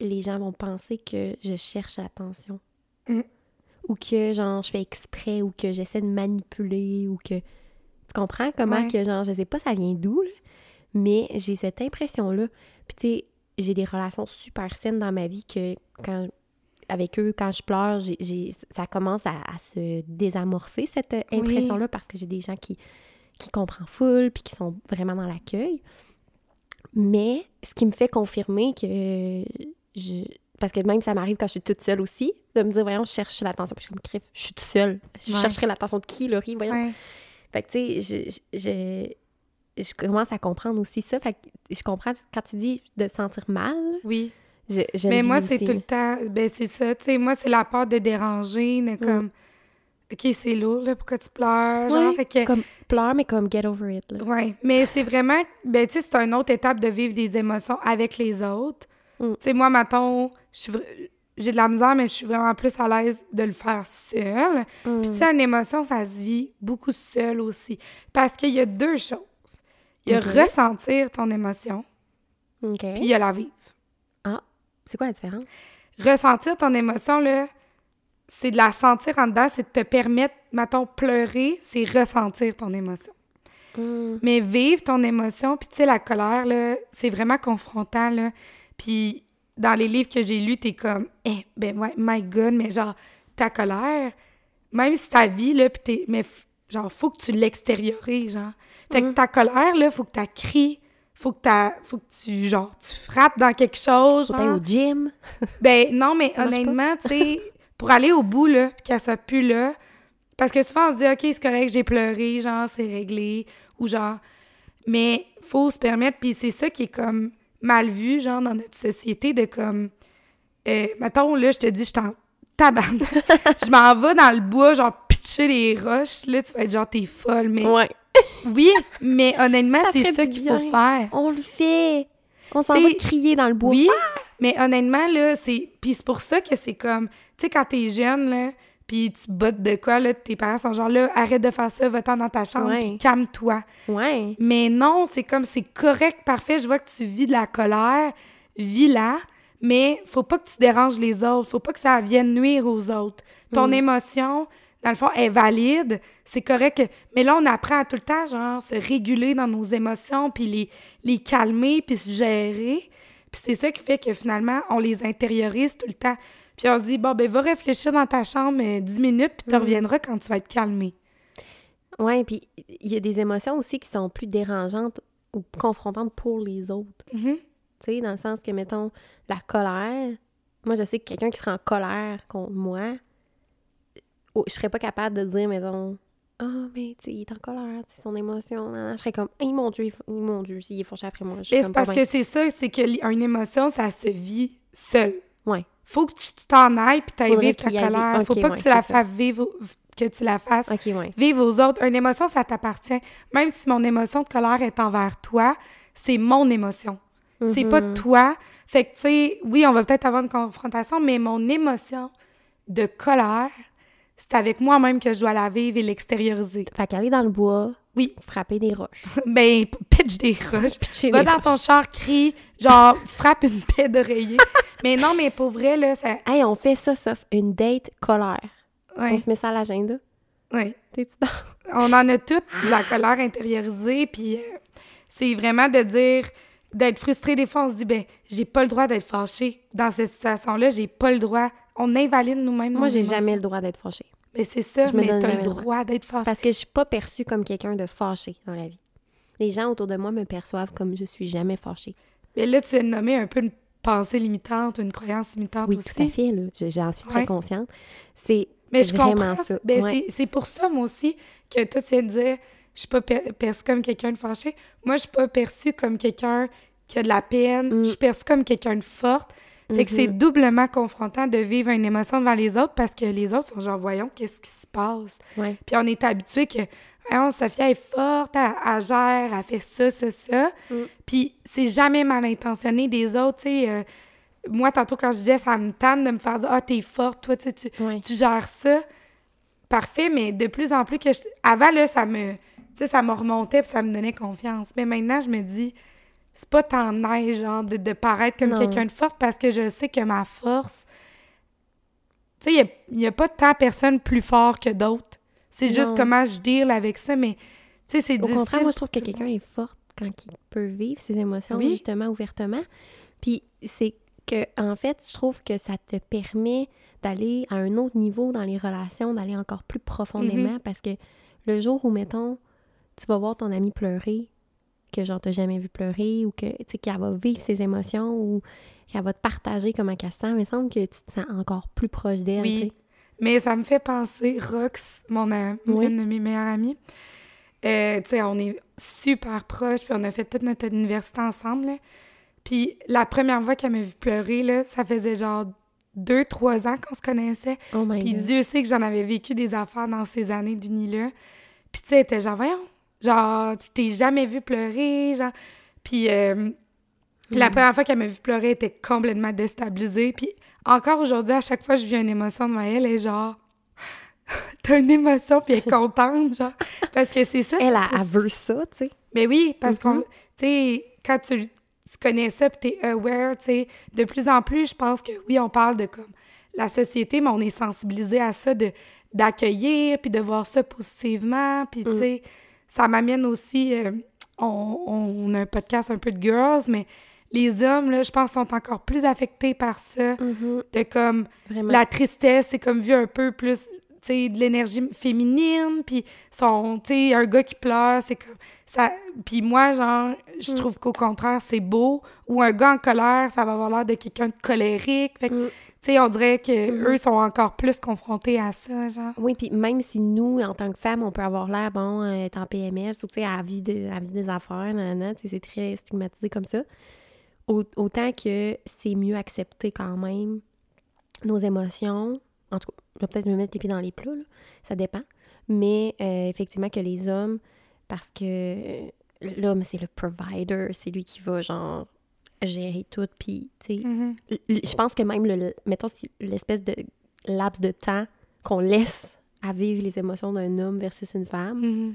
les gens vont penser que je cherche l'attention.
Mm.
Ou que, genre, je fais exprès ou que j'essaie de manipuler ou que... Tu comprends comment
Ouais.
que, genre, je sais pas ça vient d'où, là, mais j'ai cette impression-là. Puis, tu sais, j'ai des relations super saines dans ma vie que quand avec eux, quand je pleure, ça commence à, à se désamorcer, cette euh,
Oui.
impression-là, parce que j'ai des gens qui, qui comprennent full, puis qui sont vraiment dans l'accueil. Mais ce qui me fait confirmer que je... Parce que même ça m'arrive quand je suis toute seule aussi, de me dire, voyons, je cherche l'attention. Puis je suis comme, crif, je suis toute seule. Je
Ouais.
chercherai l'attention de qui, Laurie? Voyons?
Ouais.
Fait que, tu sais, je, je, je, je commence à comprendre aussi ça. Fait que je comprends quand tu dis de se sentir mal.
Oui.
Je,
Mais moi, c'est tout le temps. Ben, c'est ça. Tu sais, moi, c'est la peur de déranger, de comme. OK, c'est lourd, là, pourquoi tu pleures? Genre,
Ouais,
fait que...
Comme pleure, mais comme get over it.
Ouais, mais c'est vraiment, ben, tu sais, c'est une autre étape de vivre des émotions avec les autres.
Mm.
Tu sais, moi, mettons, j'ai de la misère, mais je suis vraiment plus à l'aise de le faire seule.
Mm.
Puis, tu sais, une émotion, ça se vit beaucoup seul aussi. Parce qu'il y a deux choses. Il y a ressentir ton émotion,
OK.
puis il y a la vivre.
Ah, c'est quoi la différence?
Ressentir ton émotion, là, c'est de la sentir en dedans, c'est de te permettre, mettons, pleurer, c'est ressentir ton émotion.
Hmm.
Mais vivre ton émotion, puis tu sais, la colère, là, c'est vraiment confrontant, là. Puis dans les livres que j'ai lus, t'es comme, eh, ben ouais, my God, mais genre, ta colère, même si ta vie, là, puis t'es, mais genre, faut que tu l'extériorises, genre. Fait que ta colère, là, faut que tu cries, faut que t'as, faut que tu, genre, tu frappes dans quelque chose,
Faut
genre.
au gym.
Ben non, mais honnêtement, tu sais, pour aller au bout, là, puis qu'elle soit plus là, parce que souvent, on se dit, OK, c'est correct, j'ai pleuré, genre, c'est réglé, ou genre... Mais faut se permettre, puis c'est ça qui est comme mal vu, genre, dans notre société, de comme... Euh, mettons, là, je te dis, je suis en tabarnak. (laughs) je m'en vais dans le bois, genre, pitcher les roches, là, tu vas être genre, t'es folle, mais...
Ouais. (laughs)
Oui, mais honnêtement, c'est ça qu'il faut faire.
On le fait. On s'en va crier dans le bois.
Oui, mais honnêtement, là, c'est... Puis c'est pour ça que c'est comme... Tu sais, quand t'es jeune, là, puis tu bottes de quoi, là, tes parents sont genre, là, arrête de faire ça, va-t'en dans ta chambre,
Ouais.
calme-toi.
Ouais.
Mais non, c'est comme, c'est correct, parfait, je vois que tu vis de la colère, vis-la, mais faut pas que tu déranges les autres, faut pas que ça vienne nuire aux autres. Ton émotion, dans le fond, est valide, c'est correct, mais là, on apprend à tout le temps, genre, se réguler dans nos émotions, puis les, les calmer, puis se gérer. Puis c'est ça qui fait que finalement, on les intériorise tout le temps. Puis on se dit, bon, ben, va réfléchir dans ta chambre euh, 10 minutes, puis tu reviendras quand tu vas être calmé.
Ouais, puis il y a des émotions aussi qui sont plus dérangeantes ou confrontantes pour les autres.
Mhm.
Tu sais, dans le sens que, mettons, la colère. Moi, je sais que quelqu'un qui serait en colère contre moi, je serais pas capable de dire, mettons, ah, mais tu il est en colère, c'est son émotion. Je serais comme, hey, mon Dieu, il mon Dieu, s'il est fâché après moi.
C'est parce que c'est ça, c'est qu'une émotion, ça se vit seul.
Ouais.
Faut que tu t'en ailles puis t'ailles vivre ta colère. Faut
ok,
pas
ouais,
que tu la fasses vivre, que tu la fasses
ouais.
vivre aux autres. Une émotion, ça t'appartient. Même si mon émotion de colère est envers toi, c'est mon émotion. C'est pas
Mhm.
toi. Fait que, tu sais, oui, on va peut-être avoir une confrontation, mais mon émotion de colère, c'est avec moi-même que je dois la vivre et l'extérioriser.
Fait qu'aller dans le bois,
Oui.
frapper des roches. (laughs)
Ben, pitch des (laughs) roches.
Pitcher
Va
des
dans
roches.
ton char, crie, genre, frappe une (laughs) paix d'oreiller. mais non, mais pour vrai, là, ça.
Hey, on fait ça, sauf une date colère. On
Ouais,
se met ça à l'agenda?
ouais.
T'es-tu dans?
On en a toutes de la colère intériorisée, puis euh, c'est vraiment de dire, d'être frustré. Des fois, on se dit, ben, j'ai pas le droit d'être fâché dans cette situation-là, j'ai pas le droit. On invalide nous-mêmes.
Moi, j'ai jamais le droit d'être fâchée.
Ben, c'est ça,
Je
mais t'as le
droit.
droit d'être fâché.
Parce que je suis pas perçue comme quelqu'un de fâché dans la vie. Les gens autour de moi me perçoivent comme je suis jamais fâchée.
Mais là, tu viens de nommer un peu une pensée limitante, une croyance limitante
Oui,
aussi.
tout à fait, là. Je- J'en suis très
Ouais.
consciente. C'est
Mais je comprends.
ça.
Ben,
Ouais.
c'est- C'est pour ça, moi aussi, que toi, tu viens de dire, je suis pas per- perçue comme quelqu'un de fâché. Moi, je suis pas perçue comme quelqu'un qui a de la peine.
Mm.
Je suis perçue comme quelqu'un de forte. Fait que c'est
Mhm.
doublement confrontant de vivre une émotion devant les autres parce que les autres sont genre, voyons, qu'est-ce qui se passe?
Ouais.
Puis on est habitué que, voyons, Sophia est forte, elle, elle gère, elle fait ça, ça, ça.
Mm.
Puis c'est jamais mal intentionné des autres, tu sais. euh, moi, tantôt, quand je disais, ça me tanne de me faire dire, ah, t'es forte, toi, tu tu,
Ouais.
tu gères ça. Parfait, mais de plus en plus que je... Avant, là, ça me... Tu sais, ça me remontait puis ça me donnait confiance. Mais maintenant, je me dis, c'est pas tant nice, genre, de, de paraître comme quelqu'un de forte parce que je sais que ma force... Tu sais, il n'y a, pas tant personne plus fort que d'autres. C'est juste comment je deal avec ça, mais... Tu sais, c'est
Au
difficile.
contraire, moi, je trouve que quelqu'un est forte quand il peut vivre ses émotions,
Oui.
justement, ouvertement. Puis c'est que, en fait, je trouve que ça te permet d'aller à un autre niveau dans les relations, d'aller encore plus profondément, parce que le jour où, mettons, tu vas voir ton ami pleurer, que genre t'as jamais vu pleurer, ou que, tu sais, qu'elle va vivre ses émotions, ou qu'elle va te partager comment elle se sent, il me semble que tu te sens encore plus proche d'elle,
Oui. Mais ça me fait penser, Rox, mon am-
Oui.
une de mes meilleures amies, euh, tu sais, on est super proches, puis on a fait toute notre université ensemble, là. Puis la première fois qu'elle m'a vu pleurer, là, ça faisait genre deux, trois ans qu'on se connaissait.
Oh
Puis
God.
Dieu sait que j'en avais vécu des affaires dans ces années d'uni-là. Puis tu sais, elle était genre, voyons, genre, tu t'es jamais vu pleurer, genre. Puis euh, la première fois qu'elle m'a vu pleurer, elle était complètement déstabilisée. Puis encore aujourd'hui, à chaque fois que je vis une émotion devant elle, elle est genre, (laughs) t'as une émotion, puis elle est contente, genre. Parce que c'est ça.
Elle,
c'est
elle, veut ça, tu sais.
Mais oui, parce qu'on,
Mhm.
tu sais, quand tu, tu connais ça, puis t'es aware, tu sais, de plus en plus, je pense que oui, on parle de comme la société, mais on est sensibilisé à ça, de d'accueillir, puis de voir ça positivement, puis tu sais, ça m'amène aussi, euh, on, on a un podcast un peu de girls, mais les hommes, là, je pense, sont encore plus affectés par ça, de comme
Vraiment.
la tristesse, c'est comme vu un peu plus, tu sais, de l'énergie féminine, puis son, tu sais, un gars qui pleure, c'est comme ça. Puis moi, genre, je
Mm.
trouve qu'au contraire, c'est beau. Ou un gars en colère, ça va avoir l'air de quelqu'un de colérique. Fait que,
Mm.
tu sais, on dirait que
Mm-hmm.
eux sont encore plus confrontés à ça, genre.
Oui, puis même si nous, en tant que femmes, on peut avoir l'air, bon, euh, être en PMS ou, tu sais, à vie, de, à vie des affaires, nanana, tu sais, c'est très stigmatisé comme ça. Au- autant que c'est mieux accepter quand même nos émotions. En tout cas, je vais peut-être me mettre les pieds dans les plats, là. ça dépend. Mais euh, effectivement que les hommes, parce que euh, l'homme, c'est le provider, c'est lui qui va, genre, gérer tout, puis, tu sais,
Mhm.
l- je pense que même, le, mettons, si l'espèce de laps de temps qu'on laisse à vivre les émotions d'un homme versus une femme,
Mhm.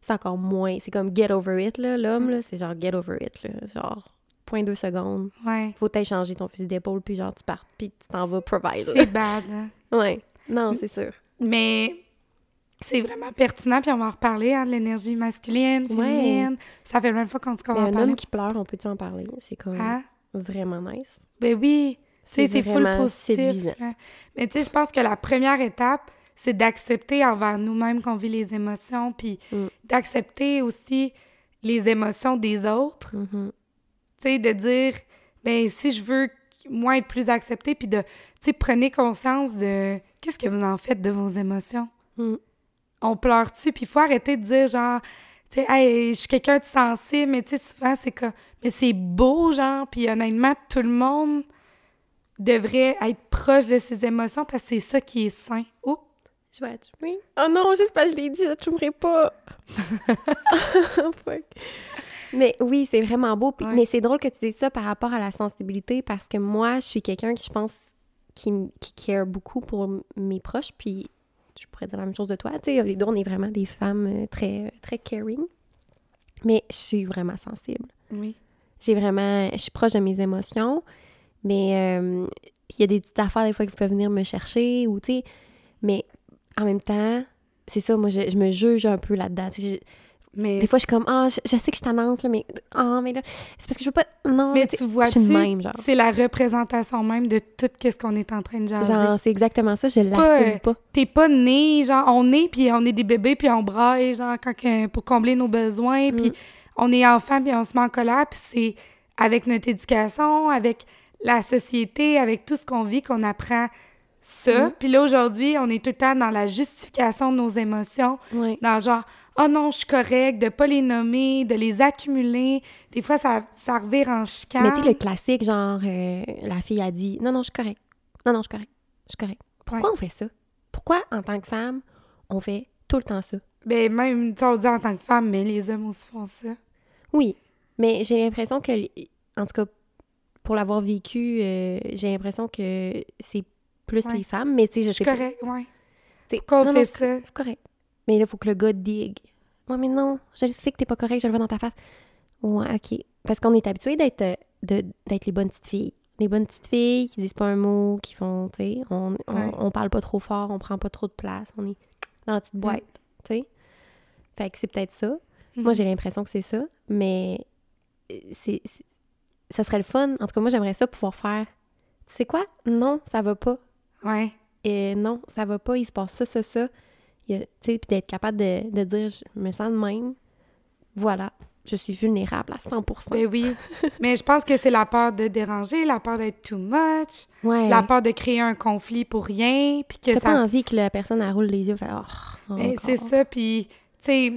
c'est encore moins. C'est comme get over it, là. L'homme, là, c'est genre get over it, là. Genre, point deux secondes.
Ouais.
Faut t'échanger ton fusil d'épaule, puis genre, tu pars, puis tu t'en vas provide. là.
C'est bad, hein. (laughs)
Ouais. Non, c'est sûr.
Mais c'est vraiment pertinent, puis on va en reparler, hein, de l'énergie masculine,
Ouais.
féminine. Ça fait la même fois qu'on dit qu'on va en
un
parler.
homme qui pleure, on peut-tu en parler? C'est comme
Hein?
vraiment nice.
Ben oui, c'est full positif. hein. Mais tu sais, je pense que la première étape, c'est d'accepter envers nous-mêmes qu'on vit les émotions, puis
Mm.
d'accepter aussi les émotions des autres.
Mhm.
Tu sais, de dire, ben si je veux moi être plus acceptée, puis de, tu sais, prenez conscience de qu'est-ce que vous en faites de vos émotions?
Mm.
On pleure-tu, puis il faut arrêter de dire genre, tu sais, hey, je suis quelqu'un de sensible, mais tu sais, souvent c'est comme, mais c'est beau, genre, puis honnêtement, tout le monde devrait être proche de ses émotions parce que c'est ça qui est sain. Oups!
Je vais attumer. Oh non, j'espère que je l'ai dit, j'attumerai pas. (laughs) Fuck. Mais oui, c'est vraiment beau.
Ouais.
Mais c'est drôle que tu dises ça par rapport à la sensibilité parce que moi, je suis quelqu'un qui, je pense, qui, qui care beaucoup pour mes proches. Puis je pourrais dire la même chose de toi. Tu sais, les deux, on est vraiment des femmes euh, très, très caring. Mais je suis vraiment sensible.
Oui.
J'ai vraiment... Je suis proche de mes émotions, mais euh, il y a des petites affaires des fois qui peuvent venir me chercher ou, tu sais... Mais en même temps, c'est ça, moi, je, je me juge un peu là-dedans. Tu sais, je-
Mais,
des fois, je suis comme, ah, je, je sais que je t'annonce, mais... Ah, mais là, c'est parce que je veux pas... Non,
mais
tu genre.
c'est la représentation même de tout ce qu'on est en train de jaser.
Genre, c'est exactement ça, je
pas,
l'assume pas.
T'es pas né, genre, on est, puis on est des bébés, puis on braille, genre, quand, pour combler nos besoins, puis
Mm.
on est enfant, puis on se met en colère, puis c'est avec notre éducation, avec la société, avec tout ce qu'on vit, qu'on apprend ça.
Mm.
Puis là, aujourd'hui, on est tout le temps dans la justification de nos émotions,
Ouais.
dans genre, oh non, je suis correct, de pas les nommer, de les accumuler. Des fois, ça, ça revire en chicane.
Mais tu sais, le classique, genre, euh, la fille a dit, non, non, je suis correcte. Non, non, je suis correcte. Je suis correcte. Pourquoi
Ouais.
on fait ça? Pourquoi, en tant que femme, on fait tout le temps ça?
Ben, même, tu on dit en tant que femme, mais les hommes aussi font ça.
Oui, mais j'ai l'impression que, en tout cas, pour l'avoir vécu, euh, j'ai l'impression que c'est plus
Ouais.
les femmes, mais tu sais, je
Je
sais
suis
pas.
correct, ouais. Pourquoi on
non,
fait
non,
ça?
Correct. Mais là, il faut que le gars digue. Ouais, mais non, je le sais que t'es pas correct, je le vois dans ta face. Ouais, OK. Parce qu'on est habitué d'être euh, d'être les bonnes petites filles. Les bonnes petites filles qui disent pas un mot, qui font, tu sais, on, on,
Ouais.
on parle pas trop fort, on prend pas trop de place, on est dans la petite
Mm.
boîte, tu sais. Fait que c'est peut-être ça. Moi,
Mhm.
j'ai l'impression que c'est ça, mais euh, c'est- ça serait le fun. En tout cas, moi, j'aimerais ça pouvoir faire. Tu sais quoi? Non, ça va pas.
Ouais.
Et non, ça va pas, il se passe ça, ça, ça. Puis d'être capable de, de dire, je me sens de même. Voilà, je suis vulnérable à 100%.
Ben oui. Mais je pense que c'est la peur de déranger, la peur d'être too much,
ouais.
la peur de créer un conflit pour rien, puis que ça...
pas envie que la personne, elle roule les yeux, fait, oh,
Ben, c'est ça, puis, tu sais,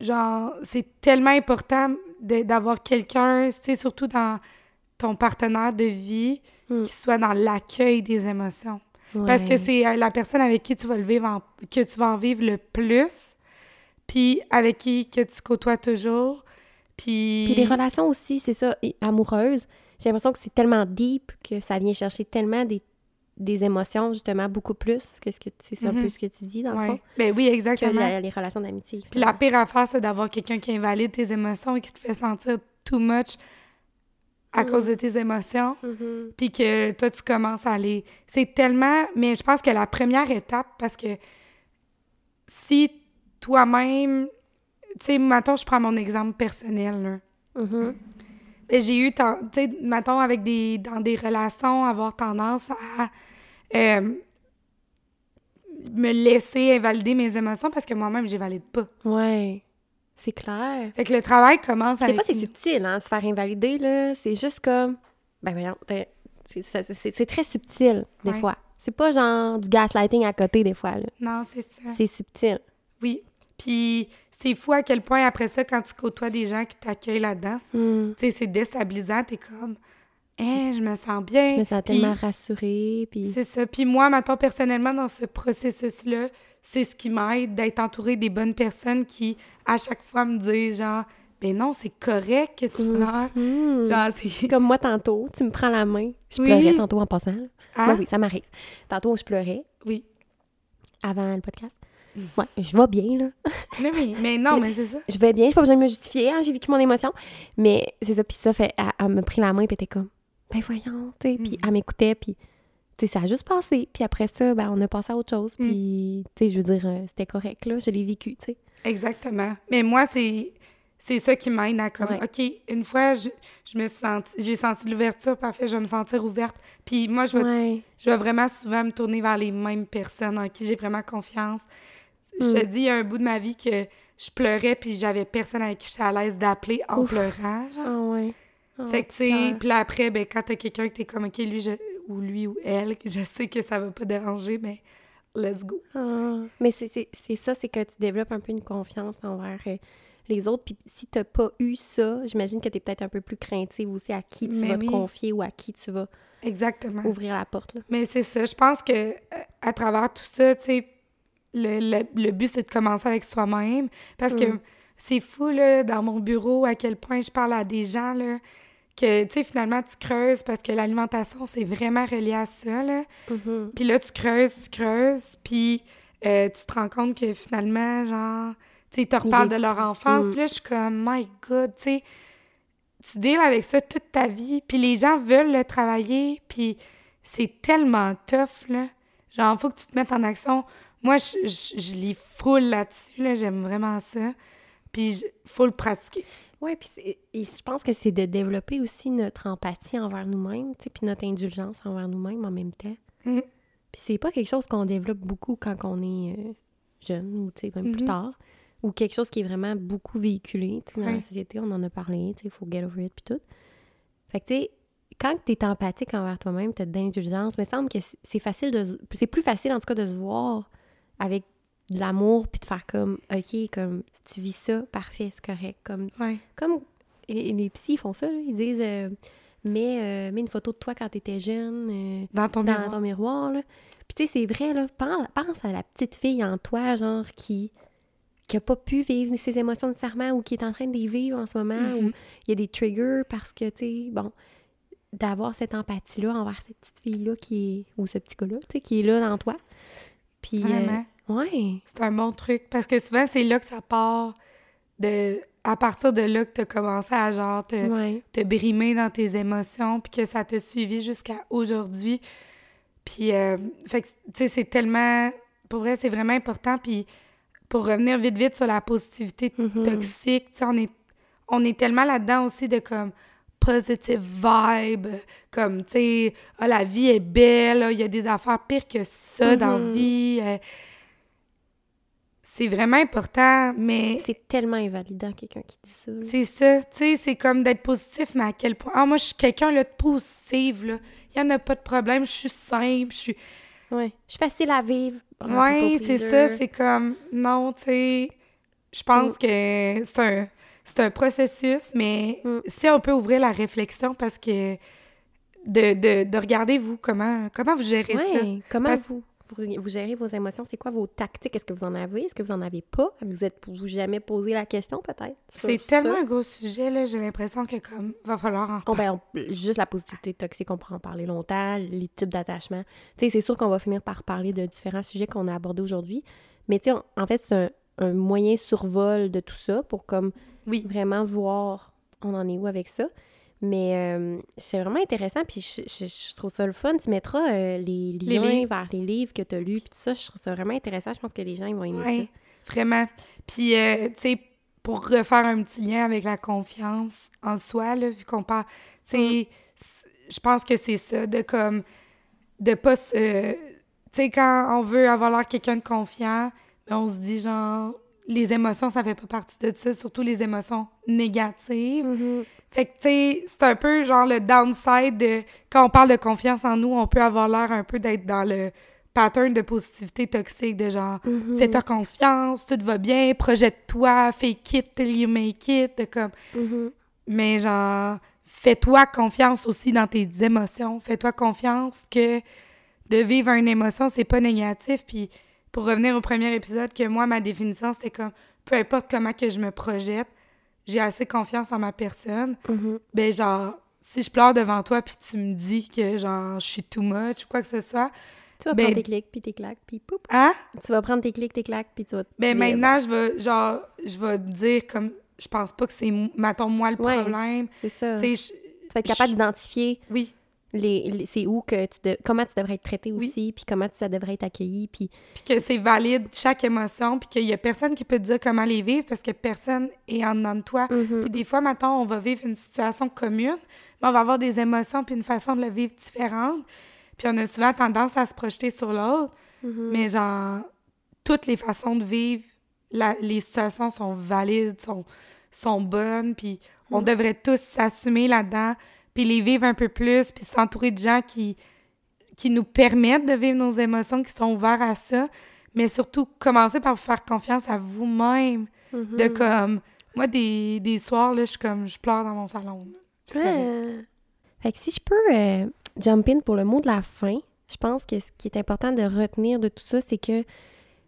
genre, c'est tellement important de- d'avoir quelqu'un, tu sais, surtout dans ton partenaire de vie
Mm.
qui soit dans l'accueil des émotions. Parce que c'est euh, la personne avec qui tu vas le vivre en- que tu vas en vivre le plus, puis avec qui que tu côtoies toujours, puis...
Puis les relations aussi, c'est ça, amoureuses, j'ai l'impression que c'est tellement deep que ça vient chercher tellement des, des émotions, justement, beaucoup plus que ce que c'est un
Mhm.
peu ce que tu dis, dans le fond,
Ben oui,
que
exactement.
la- les relations d'amitié.
Puis la pire affaire, c'est d'avoir quelqu'un qui invalide tes émotions et qui te fait sentir too much à
Mm.
cause de tes émotions.
Mhm.
Puis que toi, tu commences à aller. C'est tellement. Mais je pense que la première étape, parce que si toi-même. Tu sais, mettons, je prends mon exemple personnel, là.
Mhm.
Ben, J'ai eu, tu sais, mettons, avec des, dans des relations, avoir tendance à euh, me laisser invalider mes émotions parce que moi-même, je valide pas.
Ouais, c'est clair.
Fait que le travail commence
Des
avec...
fois, c'est subtil, hein, se faire invalider, là. C'est juste comme. Ben, voyons, c'est- très subtil, des
Ouais.
fois. C'est pas genre du gaslighting à côté, des fois, là.
Non, c'est ça.
C'est subtil.
Oui. Puis c'est fou à quel point, après ça, quand tu côtoies des gens qui t'accueillent là-dedans,
Hmm.
tu sais, c'est déstabilisant. T'es comme, hein, je me sens bien.
Je me sens
Puis
tellement rassurée, puis...
C'est ça. Puis moi, maintenant, personnellement, dans ce processus-là, c'est ce qui m'aide d'être entourée des bonnes personnes qui, à chaque fois, me disent genre, ben non, c'est correct que tu pleures.
Hmm.
Genre, c'est. (laughs)
Comme moi tantôt, tu me prends la main. Je
Oui.
pleurais tantôt en passant.
Hein?
Ben oui, ça m'arrive. Tantôt, je pleurais
Oui.
avant le podcast.
Mm.
Ouais, je vais bien, là.
Mais, oui, mais non, (laughs) mais c'est ça.
Je vais bien, j'ai pas besoin de me justifier, hein, j'ai vécu mon émotion. Mais c'est ça, puis ça fait... Elle, elle me pris la main, puis elle était comme, ben voyons, tu sais. Puis
Mm.
elle m'écoutait, puis... Sais, ça a juste passé. Puis après ça, ben, on a passé à autre chose.
Mm.
Puis, tu sais, je veux dire, euh, c'était correct, là. Je l'ai vécu, tu sais.
Exactement. Mais moi, c'est c'est ça qui m'aide à comme,
Ouais.
OK, une fois, je, je me senti, j'ai senti l'ouverture, parfait, je vais me sentir ouverte. Puis moi, je vais,
Ouais.
je vais vraiment souvent me tourner vers les mêmes personnes en qui j'ai vraiment confiance. Je te
Mm.
dis, il y a un bout de ma vie que je pleurais, puis j'avais personne avec qui j'étais à l'aise d'appeler en
Ouf.
pleurant, genre.
Ah ouais. Ah,
Fait que, tu sais, puis après, ben, quand t'as quelqu'un que t'es comme, OK, lui, je- ou lui ou elle, je sais que ça va pas déranger, mais let's go.
Ah, mais c'est ça, c'est que tu développes un peu une confiance envers euh, les autres. Puis si t'as pas eu ça, j'imagine que t'es peut-être un peu plus craintive aussi à qui tu
Mais
vas
oui.
te confier ou à qui tu vas
Exactement.
ouvrir la porte. Là.
Mais c'est ça, je pense que euh, à travers tout ça, tu sais, le, le, le but, c'est de commencer avec soi-même. Parce que
Mm.
c'est fou, là, dans mon bureau, à quel point je parle à des gens, là, que, tu sais, finalement, tu creuses parce que l'alimentation, c'est vraiment relié à ça, là.
Mhm.
Puis là, tu creuses, tu creuses, puis euh, tu te rends compte que finalement, genre, tu sais, ils te reparlent de leur enfance.
Mm.
Puis là, je suis comme, my God, tu sais, tu deals avec ça toute ta vie, puis les gens veulent le travailler, puis c'est tellement tough, là. Genre, faut que tu te mettes en action. Moi, je, je, je lis full là-dessus, là, j'aime vraiment ça. Puis, faut le pratiquer.
Ouais, puis je pense que c'est de développer aussi notre empathie envers nous-mêmes, puis notre indulgence envers nous-mêmes en même temps.
Mm.
Puis c'est pas quelque chose qu'on développe beaucoup quand on est euh, jeune ou, même plus
Mhm.
tard. Ou quelque chose qui est vraiment beaucoup véhiculé, dans la société. On en a parlé, il faut get over it, puis tout. Fait que, tu sais, quand tu es empathique envers toi-même, tu as de l'indulgence, mais il me semble que c'est- facile de... C'est plus facile, en tout cas, de se voir avec de l'amour, puis de faire comme, OK, comme, si tu vis ça, parfait, c'est correct. Comme,
Ouais.
comme les, les psys font ça, là, ils disent, euh, mets, euh, mets une photo de toi quand tu étais jeune, euh,
Dans ton
dans
miroir.
ton miroir, là. Puis tu sais, c'est vrai, là, pense, pense à la petite fille en toi, genre, qui qui a pas pu vivre ses émotions nécessairement ou qui est en train de les vivre en ce moment,
Mhm.
ou il y a des triggers parce que, tu sais, bon, d'avoir cette empathie-là envers cette petite fille-là qui est, ou ce petit gars-là, tu sais, qui est là dans toi. Puis, euh. Ouais,
C'est un bon truc parce que souvent, c'est là que ça part de. À partir de là que tu as commencé à genre te,
ouais.
te brimer dans tes émotions puis que ça t'a suivi jusqu'à aujourd'hui. Puis, euh, fait que, tu sais, c'est tellement. Pour vrai, c'est vraiment important. Puis, pour revenir vite, vite sur la positivité
Mhm.
toxique, tu sais, on est, on est tellement là-dedans aussi de comme positive vibe, comme, tu sais, ah, la vie est belle, il y a des affaires pires que ça dans la
Mhm.
vie. euh, c'est vraiment important, mais
C'est tellement invalidant, quelqu'un qui dit ça. là.
c'est ça, tu sais, c'est comme d'être positif, mais à quel point. Ah, moi, je suis quelqu'un là, de positif, là. Il n'y en a pas de problème, je suis simple, je suis.
Ouais. Je suis facile à vivre.
Ouais,
people
c'est ça, c'est comme. Non, tu sais. Je pense que c'est un. c'est un processus, mais
Mm.
si on peut ouvrir la réflexion parce que de, de, de regarder vous comment comment vous gérez ça?
Comment
Parce-
vous, vous, vous gérez vos émotions? C'est quoi vos tactiques? Est-ce que vous en avez? Est-ce que vous en avez pas? Vous êtes vous jamais posé la question, peut-être?
C'est
ça?
tellement un gros sujet là, j'ai l'impression que comme va falloir en
Oh, ben, on- juste la positivité toxique, on pourra en parler longtemps, les types d'attachement. Tu sais, c'est sûr qu'on va finir par parler de différents sujets qu'on a abordés aujourd'hui, mais tu sais, on- en fait, c'est un, un moyen survol de tout ça pour comme
Oui.
vraiment voir on en est où avec ça. Mais euh, c'est vraiment intéressant, puis je, je- je trouve ça le fun. Tu mettras euh, les liens
livres.
vers les livres que tu as lus, puis tout ça, je trouve ça vraiment intéressant. Je pense que les gens, ils vont aimer
Ouais, vraiment. Puis, euh, tu sais, pour refaire un petit lien avec la confiance en soi, là, vu qu'on parle, tu sais, c- je pense que c'est ça, de comme, de pas se... Tu sais, quand on veut avoir l'air quelqu'un de confiant, ben, on se dit, genre, les émotions, ça fait pas partie de ça, surtout les émotions négatives.
Mhm.
Fait que, tu sais, c'est un peu genre le downside de quand on parle de confiance en nous, on peut avoir l'air un peu d'être dans le pattern de positivité toxique, de genre,
Mhm.
fais-toi confiance, tout va bien, projette-toi, fake it till you make it, de comme,
Mhm.
mais genre, fais-toi confiance aussi dans tes émotions, fais-toi confiance que de vivre une émotion, c'est pas négatif, puis pour revenir au premier épisode, que moi, ma définition, c'était comme, peu importe comment que je me projette, j'ai assez confiance en ma personne,
Mhm.
ben genre, si je pleure devant toi puis tu me dis que genre je suis too much ou quoi que ce soit,
Tu vas
Ben-
prendre tes clics, puis tes claques, puis poup.
hein?
Tu vas prendre tes clics, tes claques, puis tu vas...
Ben maintenant je vais genre je vais te dire comme je pense pas que c'est mettons moi le
Ouais.
problème.
C'est ça.
Tu
vas être capable d'identifier
oui,
les, les- c'est où que tu de- comment tu devrais être traité
Oui.
aussi, puis comment ça devrait être accueilli, puis
puis que c'est valide chaque émotion puis qu'il y a personne qui peut te dire comment les vivre parce que personne est en dedans de toi.
Mhm.
Puis des fois mettons on va vivre une situation commune, mais on va avoir des émotions puis une façon de le vivre différente. Puis on a souvent tendance à se projeter sur l'autre.
Mhm.
Mais genre, toutes les façons de vivre, la- les situations sont valides, sont, sont bonnes, puis on
Mm.
devrait tous s'assumer là-dedans, puis les vivre un peu plus, puis s'entourer de gens qui, qui nous permettent de vivre nos émotions, qui sont ouverts à ça, mais surtout commencer par vous faire confiance à vous-même,
Mhm.
de comme... Moi, des, des soirs, là, je suis comme... Je pleure dans mon salon.
Ouais. Fait que si je peux euh, jump in pour le mot de la fin, je pense que ce qui est important de retenir de tout ça, c'est que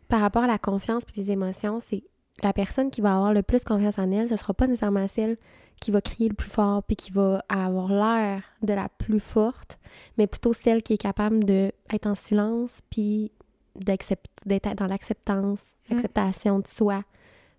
par rapport à la confiance et les émotions, c'est la personne qui va avoir le plus confiance en elle, ce sera pas nécessairement celle qui va crier le plus fort puis qui va avoir l'air de la plus forte, mais plutôt celle qui est capable de être en silence puis d'être dans l'acceptance,
Mm.
l'acceptation de soi,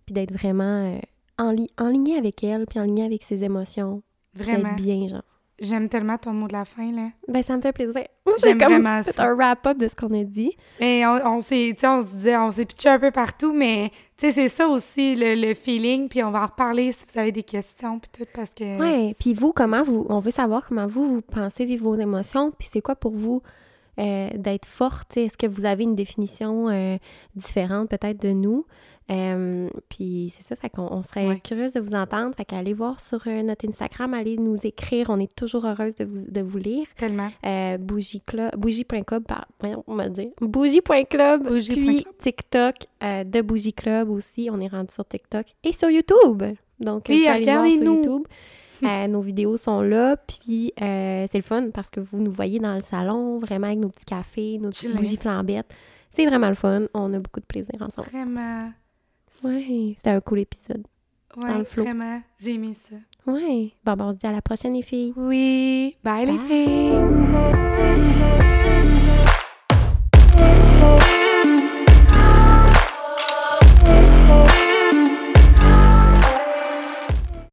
puis d'être vraiment euh, en, li- en ligne avec elle puis en ligne avec ses émotions,
Vraiment.
d'être bien, genre.
J'aime tellement ton mot de la fin, là.
Ben, ça me fait plaisir.
J'aime vraiment ça.
un wrap-up de ce qu'on a dit.
Mais on, on s'est, tu sais, on se disait, on s'est pitché un peu partout, mais tu sais, c'est ça aussi le, le feeling, puis on va en reparler si vous avez des questions, puis tout, parce que...
Ouais. Puis vous, comment vous... On veut savoir comment vous, vous pensez vivre vos émotions, puis c'est quoi pour vous euh, d'être forte? Est-ce que vous avez une définition euh, différente peut-être de nous? Euh, puis c'est ça, fait qu'on on serait
Ouais.
curieuse de vous entendre. Fait qu'allez voir sur euh, notre Instagram, allez nous écrire. On est toujours heureuse de vous, de vous lire.
Tellement.
Euh, bougie club, bougie.club, par- on va dire. Bougie.club,
Bougie.club.
puis TikTok euh, de Bougie Club aussi. On est rendu sur TikTok et sur YouTube. Donc,
Oui, regardez-nous.
YouTube. (laughs) Euh, nos vidéos sont là, puis euh, c'est le fun parce que vous nous voyez dans le salon, vraiment avec nos petits cafés, nos petites bougies flambettes. C'est vraiment le fun. On a beaucoup de plaisir ensemble.
Vraiment.
Ouais, c'était un cool épisode.
Ouais, vraiment. J'ai aimé ça.
Ouais. Bon, ben, on se dit à la prochaine, les filles.
Oui. Bye, les
Bye.
filles.